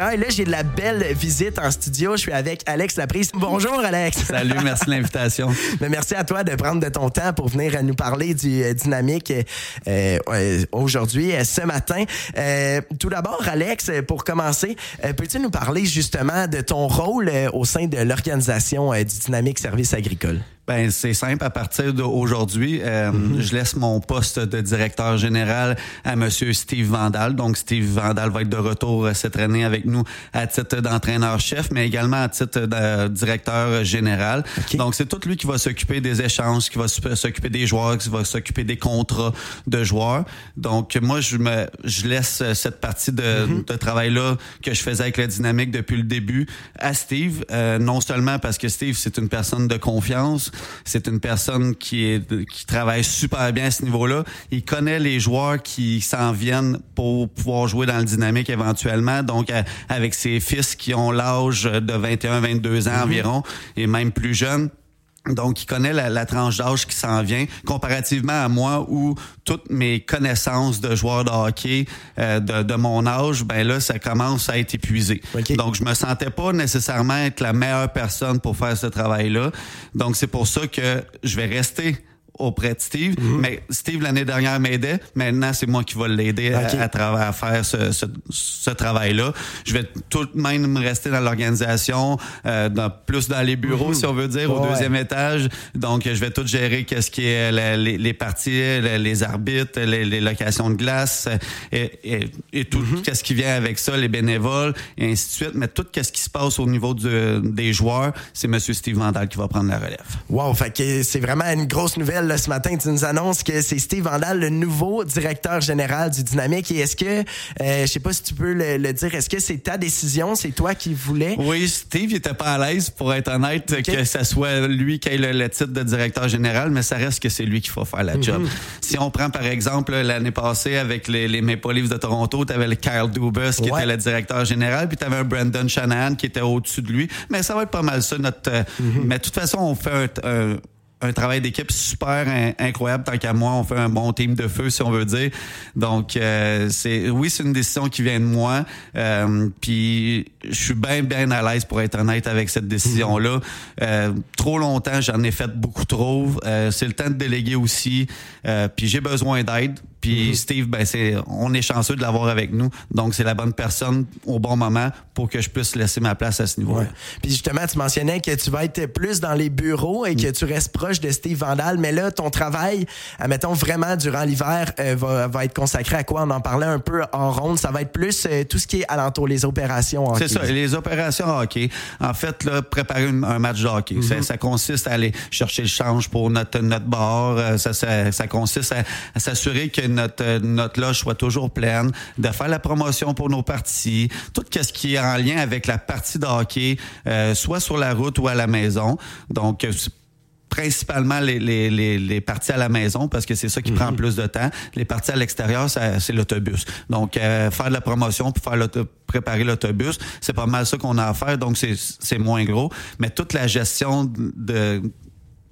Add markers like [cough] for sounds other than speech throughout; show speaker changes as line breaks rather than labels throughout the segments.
Ah, et là, j'ai de la belle visite en studio. Je suis avec Alex Laprise. Bonjour, Alex.
Salut, merci de l'invitation.
Mais [laughs] merci à toi de prendre de ton temps pour venir nous parler du euh, dynamique euh, euh, aujourd'hui, euh, ce matin. Euh, tout d'abord, Alex, pour commencer, euh, peux-tu nous parler justement de ton rôle au sein de l'organisation du Dynamique Service Agricole?
Ben c'est simple. À partir d'aujourd'hui, euh, je laisse mon poste de directeur général à Monsieur Steve Vandal. Donc Steve Vandal va être de retour euh, cette année avec nous à titre d'entraîneur-chef, mais également à titre de directeur général. Donc c'est tout lui qui va s'occuper des échanges, qui va s'oc- s'occuper des joueurs, qui va s'occuper des contrats de joueurs. Donc moi je me je laisse euh, cette partie de, de travail là que je faisais avec la dynamique depuis le début à Steve. Euh, non seulement parce que Steve c'est une personne de confiance, c'est une personne qui est qui travaille super bien à ce niveau-là. Il connaît les joueurs qui s'en viennent pour pouvoir jouer dans le dynamique éventuellement. Donc avec ses fils qui ont l'âge de 21-22 ans environ et même plus jeunes. Donc, il connaît la, la tranche d'âge qui s'en vient, comparativement à moi où toutes mes connaissances de joueurs de hockey euh, de, de mon âge, ben là, ça commence à être épuisé. Donc, je me sentais pas nécessairement être la meilleure personne pour faire ce travail-là. Donc, c'est pour ça que je vais rester auprès de Steve. Mais Steve, l'année dernière, m'aidait. Maintenant, c'est moi qui vais l'aider à-
Ok.
à, travers à faire ce, ce, ce travail-là. Je vais tout de même rester dans l'organisation, euh, plus dans les bureaux, si on veut dire, au
Ouais.
deuxième étage. Donc, je vais tout gérer qu'est-ce qui est la- les, les parties, les, les arbitres, les, les locations de glace et, et, et tout qu'est-ce qui vient avec ça, les bénévoles et ainsi de suite. Mais tout qu'est-ce qui se passe au niveau du- des joueurs, c'est Monsieur Steve Vandal qui va prendre la relève.
Wow, fait que c'est vraiment une grosse nouvelle là, ce matin. Tu nous annonces que c'est Steve Vandal, le nouveau directeur général du Dynamique. Et est-ce que, euh, je sais pas si tu peux le, le dire, est-ce que c'est ta décision, c'est toi qui voulais?
Oui, Steve il était pas à l'aise, pour être honnête, que ça soit lui qui ait le, le titre de directeur général, mais ça reste que c'est lui qui faut faire la job. Si on prend par exemple l'année passée avec les, les Maple Leafs de Toronto, tu avais le Kyle Dubas qui
Ouais.
était le directeur général, puis tu avais un Brandon Shanahan qui était au-dessus de lui. Mais ça va être pas mal ça, notre. euh, Mais de toute façon, on fait un. un un travail d'équipe super in- incroyable tant qu'à moi on fait un bon team de feu si on veut dire. Donc euh, c'est oui c'est une décision qui vient de moi euh, puis je suis bien bien à l'aise pour être honnête avec cette décision là trop longtemps j'en ai fait beaucoup trop. Euh, c'est le temps de déléguer aussi. Euh, puis j'ai besoin d'aide puis Steve ben c'est on est chanceux de l'avoir avec nous donc c'est la bonne personne au bon moment pour que je puisse laisser ma place à ce niveau là
Ouais. Puis justement, tu mentionnais que tu vas être plus dans les bureaux et que tu restes proche de Steve Vandal, mais là, ton travail, admettons vraiment durant l'hiver, euh, va, va être consacré à quoi? On en parlait un peu en ronde. Ça va être plus euh, tout ce qui est alentour, les opérations.
C'est
hockey.
ça, les opérations hockey. En fait, là, préparer un match de hockey,
Mhm.
ça, ça consiste à aller chercher le change pour notre notre bar. euh, Ça, ça, ça consiste à, à s'assurer que notre notre loge soit toujours pleine, de faire la promotion pour nos parties, tout ce qui est en lien avec la partie de hockey, euh, soit sur la route ou à la maison. Donc euh, principalement les, les, les, les parties à la maison parce que c'est ça qui prend plus de temps. Les parties à l'extérieur, c'est l'autobus. Donc, euh, faire de la promotion puis faire préparer l'autobus, c'est pas mal ça qu'on a à faire. Donc, c'est c'est moins gros. Mais toute la gestion de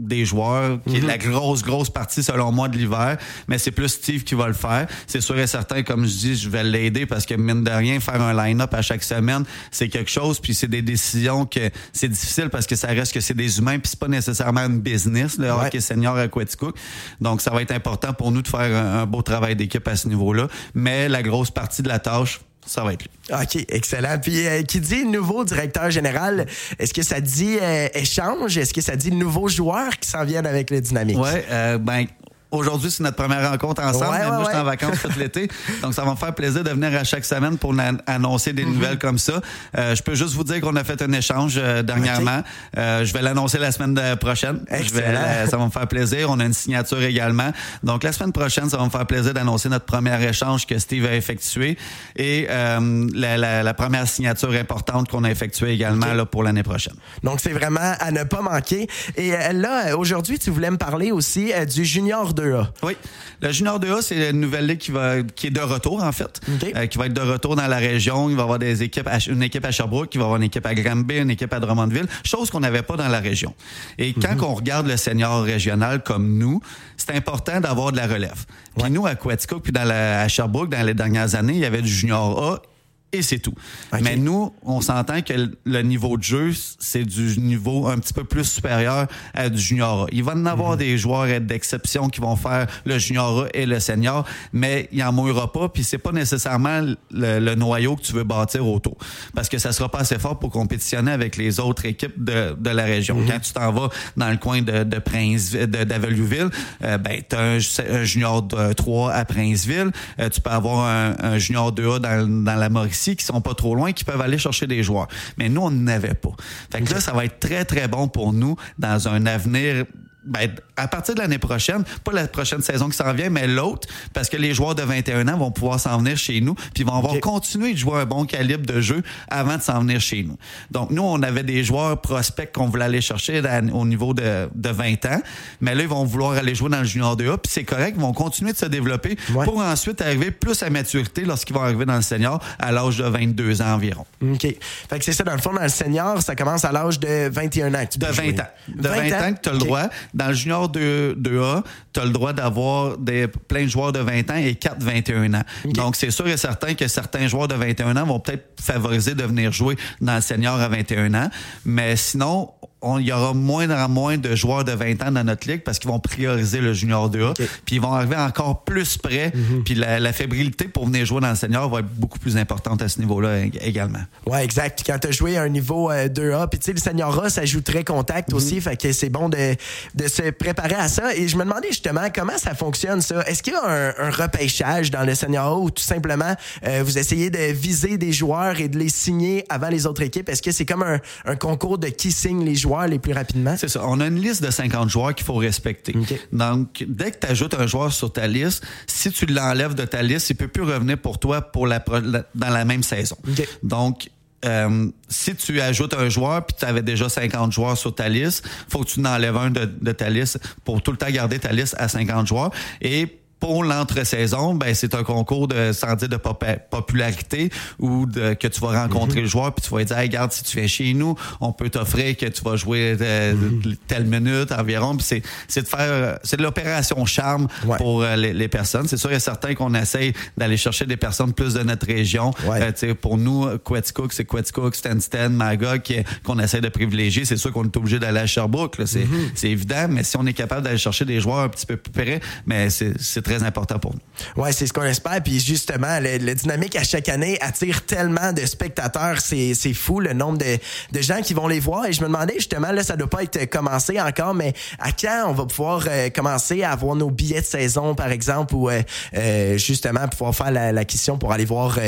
des joueurs, qui est la grosse, grosse partie, selon moi, de l'hiver. Mais c'est plus Steve qui va le faire. C'est sûr et certain, comme je dis, je vais l'aider parce que, mine de rien, faire un line-up à chaque semaine, c'est quelque chose. Puis c'est des décisions que c'est difficile parce que ça reste que c'est des humains. Puis c'est pas nécessairement une business, le
Ouais.
hockey senior à Quaticook. Donc, ça va être important pour nous de faire un, un beau travail d'équipe à ce niveau-là. Mais la grosse partie de la tâche, ça va être lui.
OK, excellent. Puis euh, qui dit nouveau directeur général, est-ce que ça dit euh, échange? Est-ce que ça dit nouveaux joueurs qui s'en viennent avec le dynamique?
Ouais, euh, ben aujourd'hui c'est notre première rencontre ensemble.
Ouais,
mais
ouais,
moi, je suis en vacances tout l'été, [laughs] donc ça va me faire plaisir de venir à chaque semaine pour annoncer
Mhm.
des nouvelles comme ça. Euh, je peux juste vous dire qu'on a fait un échange euh, dernièrement. Euh, je vais l'annoncer la semaine prochaine. Je vais, euh, ça va me faire plaisir. On a une signature également. Donc la semaine prochaine, ça va me faire plaisir d'annoncer notre premier échange que Steve a effectué et euh, la, la- la première signature importante qu'on a effectuée également là, pour l'année prochaine.
Donc, c'est vraiment à ne pas manquer. Et euh, là, aujourd'hui, tu voulais me parler aussi du Junior 2A.
Oui. Le Junior 2A, c'est une nouvelle ligue qui, va, qui est de retour, en fait. Euh, qui va être de retour dans la région. Il va y avoir des équipes, à- une équipe à Sherbrooke, il va y avoir une équipe à Granby, une équipe à Drummondville, chose qu'on n'avait pas dans la région. Et quand
Mhm.
on regarde le senior régional comme nous, c'est important d'avoir de la relève. Puis nous, à Quaticook, puis dans la, à Sherbrooke, dans les dernières années, il y avait du Junior A et c'est tout. Mais nous, on s'entend que le niveau de jeu, c'est du niveau un petit peu plus supérieur à du junior A. Il va y en avoir mhm. des joueurs d'exception qui vont faire le junior A et le senior, mais il en mourra pas, puis c'est pas nécessairement le, noyau que tu veux bâtir autour. Parce que ça sera pas assez fort pour compétitionner avec les autres équipes de, de la région. Mhm. Quand tu t'en vas dans le coin de, de Prince, d'Avelueville, euh, ben, tu as un, junior 3 à Princeville, euh, tu peux avoir un, un junior 2A dans, dans la Mauricie qui sont pas trop loin, qui peuvent aller chercher des joueurs. Mais nous, on n'avait pas. Fait que là, ça va être très, très bon pour nous dans un avenir ben, à partir de l'année prochaine, pas la prochaine saison qui s'en vient, mais l'autre, parce que les joueurs de 21 ans vont pouvoir s'en venir chez nous, puis vont avoir continué de jouer un bon calibre de jeu avant de s'en venir chez nous. Donc, nous, on avait des joueurs prospects qu'on voulait aller chercher au niveau de, de 20 ans, mais là, ils vont vouloir aller jouer dans le junior 2A, puis c'est correct, ils vont continuer de se développer pour ensuite arriver plus à maturité lorsqu'ils vont arriver dans le senior à l'âge de 22 ans environ.
OK. Fait que c'est ça, dans le fond, dans le senior, ça commence à l'âge de 21 ans.
de 20 ans. De 20, ans que tu as le droit dans le junior 2, a tu as le droit d'avoir des plein de joueurs de 20 ans et 4 21 ans. Donc, c'est sûr et certain que certains joueurs de 21 ans vont peut-être favoriser de venir jouer dans le senior à 21 ans. Mais sinon, il y aura moins en moins de joueurs de 20 ans dans notre ligue parce qu'ils vont prioriser le junior 2A. Puis ils vont arriver encore plus près. Mhm. Puis la, fébrilité pour venir jouer dans le senior va être beaucoup plus importante à ce niveau-là également.
Ouais, exact. Quand tu as joué à un niveau 2A, euh, puis tu sais, le senior A, ça joue très contact mhm. aussi. Fait que c'est bon de, de, se préparer à ça. Et je me demandais justement comment ça fonctionne, ça? Est-ce qu'il y a un, un, repêchage dans le senior A ou tout simplement euh, vous essayez de viser des joueurs et de les signer avant les autres équipes? Est-ce que c'est comme un, un concours de qui signe les joueurs? Les plus rapidement?
C'est ça. On a une liste de 50 joueurs qu'il faut respecter. Donc, dès que tu ajoutes un joueur sur ta liste, si tu l'enlèves de ta liste, il peut plus revenir pour toi pour la, dans la même saison. Donc, euh, si tu ajoutes un joueur puis tu avais déjà 50 joueurs sur ta liste, faut que tu en enlèves un de, de, ta liste pour tout le temps garder ta liste à 50 joueurs. Et pour l'entre-saison, ben c'est un concours de sans dire de popularité ou de que tu vas rencontrer mhm. le joueur puis tu vas dire hey, regarde si tu fais chez nous, on peut t'offrir que tu vas jouer euh, mhm. telle minute environ puis c'est c'est de faire c'est de l'opération charme pour euh, les, personnes. C'est sûr et certain qu'on essaye d'aller chercher des personnes plus de notre région. Euh, pour nous Quetzcook, c'est Quetzcook, Stansted, Magog qu'on essaie de privilégier. C'est sûr qu'on est obligé d'aller à Sherbrooke, c'est c'est évident, mais si on est capable d'aller chercher des joueurs un petit peu plus près, mais c'est c'est très important pour nous.
Ouais, c'est ce qu'on espère. Puis justement, le, dynamique à chaque année attire tellement de spectateurs. C'est, c'est fou le nombre de, de gens qui vont les voir. Et je me demandais justement, là, ça doit pas être commencé encore, mais à quand on va pouvoir euh, commencer à avoir nos billets de saison, par exemple, ou euh, euh, justement pouvoir faire la, la question pour aller voir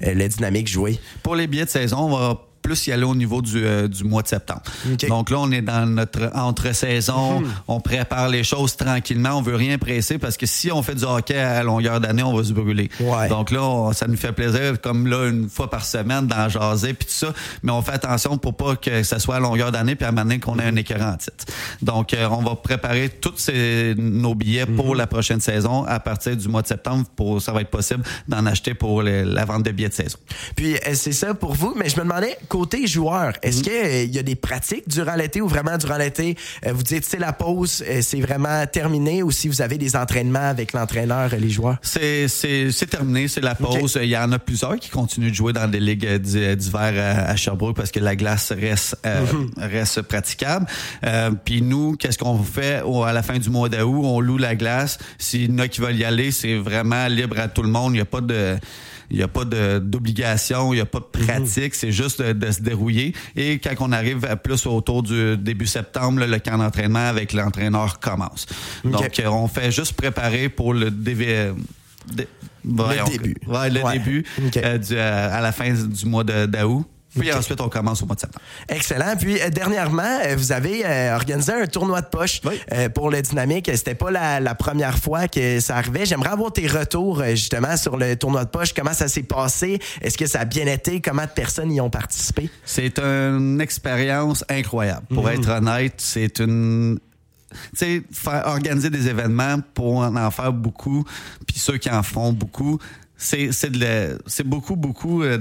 le dynamique jouer?
Pour les billets de saison, on va plus y aller au niveau du, euh, du mois de septembre. Donc là, on est dans notre entre-saison, mhm. on prépare les choses tranquillement, on veut rien presser parce que si on fait du hockey à longueur d'année, on va se brûler. Donc là, ça nous fait plaisir, comme là, une fois par semaine, d'en jaser puis tout ça, mais on fait attention pour pas que ça soit à longueur d'année puis à un qu'on ait un écœurant titre. Donc, euh, on va préparer tous ces, nos billets pour mhm. la prochaine saison à partir du mois de septembre. Pour, ça va être possible d'en acheter pour la vente de billets de saison.
Puis, euh, c'est ça pour vous, mais je me demandais, côté joueur, est-ce qu'il euh, y a des pratiques durant l'été ou vraiment durant l'été, euh, vous dites c'est la pause, euh, c'est vraiment terminé ou si vous avez des entraînements avec l'entraîneur, les joueurs?
C'est, terminé, c'est la pause. Il y en a plusieurs qui continuent de jouer dans des ligues d'hiver à, Sherbrooke parce que la glace reste, mhm. reste praticable. Puis nous, qu'est-ce qu'on fait à la fin du mois d'août? On loue la glace. S'il y en a qui veulent y aller, c'est vraiment libre à tout le monde. Il n'y a pas de il n'y a pas d'obligation, il n'y a pas de mhm. pratique, c'est juste de, se dérouiller. Et quand on arrive à plus autour du début septembre, le camp d'entraînement avec l'entraîneur commence. Donc, euh, on fait juste préparer pour le
début.
le début euh, euh, à la fin du mois d'août. Puis ensuite, on commence au mois de septembre.
Excellent. Puis euh, dernièrement, euh, vous avez euh, organisé un tournoi de poche pour le Dynamique. C'était pas la, première fois que ça arrivait. J'aimerais avoir tes retours justement sur le tournoi de poche. Comment ça s'est passé? Est-ce que ça a bien été? Comment de personnes y ont participé?
C'est une expérience incroyable. Pour mhm. être honnête, c'est une tu sais, organiser des événements pour en faire beaucoup, puis ceux qui en font beaucoup, c'est c'est de c'est beaucoup beaucoup euh,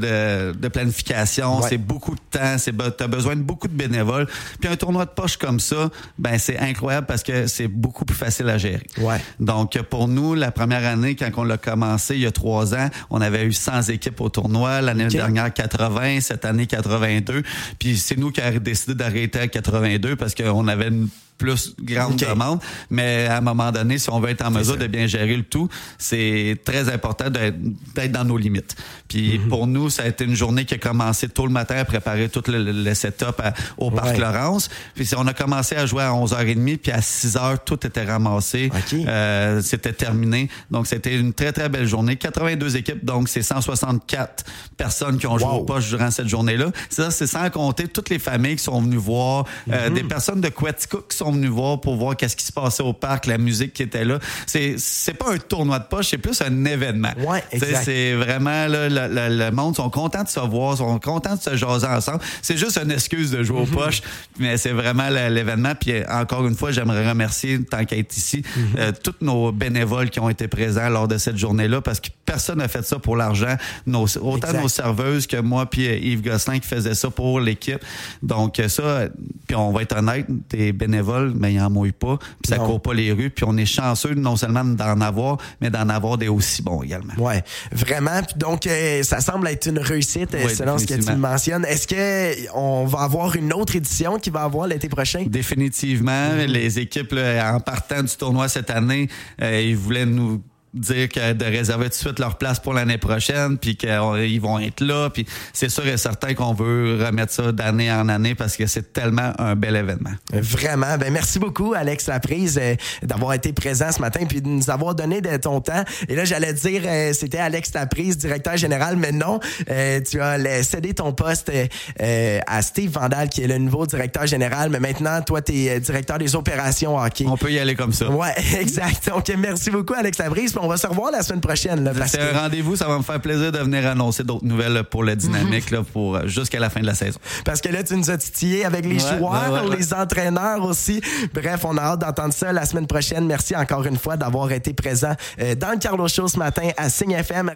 de, de planification, c'est beaucoup de temps, c'est tu as besoin de beaucoup de bénévoles. Puis un tournoi de poche comme ça, ben c'est incroyable parce que c'est beaucoup plus facile à gérer.
Ouais.
Donc pour nous, la première année quand on l'a commencé il y a trois ans, on avait eu 100 équipes au tournoi, l'année dernière 80, cette année 82. Puis c'est nous qui avons décidé d'arrêter à 82 parce qu'on avait une plus grande demande. Mais à un moment donné, si on veut être en mesure de bien gérer le tout, c'est très important d'être dans nos limites. Puis mhm. pour nous, ça a été une journée qui a commencé tôt le matin à préparer tout le, setup au Parc Laurence. Puis on a commencé à jouer à 11h30, puis à 6h, tout était ramassé. Euh, c'était terminé. Donc c'était une très, très belle journée. 82 équipes, donc c'est 164 personnes qui ont joué au poche durant cette journée-là. C'est sans compter toutes les familles qui sont venues voir, euh, mhm. des personnes de Quetzalcoatl qui sont venu voir pour voir qu'est-ce qui se passait au parc, la musique qui était là. C'est c'est pas un tournoi de poche, c'est plus un événement.
Ouais,
C'est vraiment là, le, monde sont contents de se voir, sont contents de se jaser ensemble. C'est juste une excuse de jouer aux mhm. poches, mais c'est vraiment l'événement. Puis encore une fois, j'aimerais remercier tant qu'à être ici mhm. euh, tous nos bénévoles qui ont été présents lors de cette journée-là, parce que personne n'a fait ça pour l'argent. autant nos serveuses que moi puis euh, Yves Gosselin qui faisait ça pour l'équipe. Donc ça, puis on va être honnête, des bénévoles mais il en mouille pas, puis ça court pas les rues, puis on est chanceux non seulement d'en avoir, mais d'en avoir des aussi bons également.
Ouais, vraiment. Donc euh, ça semble être une réussite selon ce que tu mentionnes. Est-ce que on va avoir une autre édition qui va avoir l'été prochain?
Définitivement, mm-hmm. les équipes en partant du tournoi cette année, euh, ils voulaient nous dire que de réserver tout de suite leur place pour l'année prochaine, puis qu'ils vont être là, puis c'est sûr et certain qu'on veut remettre ça d'année en année parce que c'est tellement un bel événement.
Vraiment. Ben merci beaucoup, Alex Laprise, euh, d'avoir été présent ce matin, puis de nous avoir donné de ton temps. Et là, j'allais dire, euh, c'était Alex Laprise, directeur général, mais non, euh, tu as cédé ton poste à Steve Vandal, qui est le nouveau directeur général, mais maintenant, toi, tu es directeur des opérations hockey.
On peut y aller comme ça.
Ouais, [laughs] exact. Donc, merci beaucoup, Alex Laprise on va se revoir la semaine prochaine.
C'est un rendez-vous, ça va me faire plaisir de venir annoncer d'autres nouvelles pour la dynamique là, pour euh, jusqu'à la fin de la saison.
Parce que là, tu nous as titillé avec les joueurs, les entraîneurs aussi. Bref, on a hâte d'entendre ça la semaine prochaine. Merci encore une fois d'avoir été présent euh, dans le Carlos Show ce matin à Signe FM.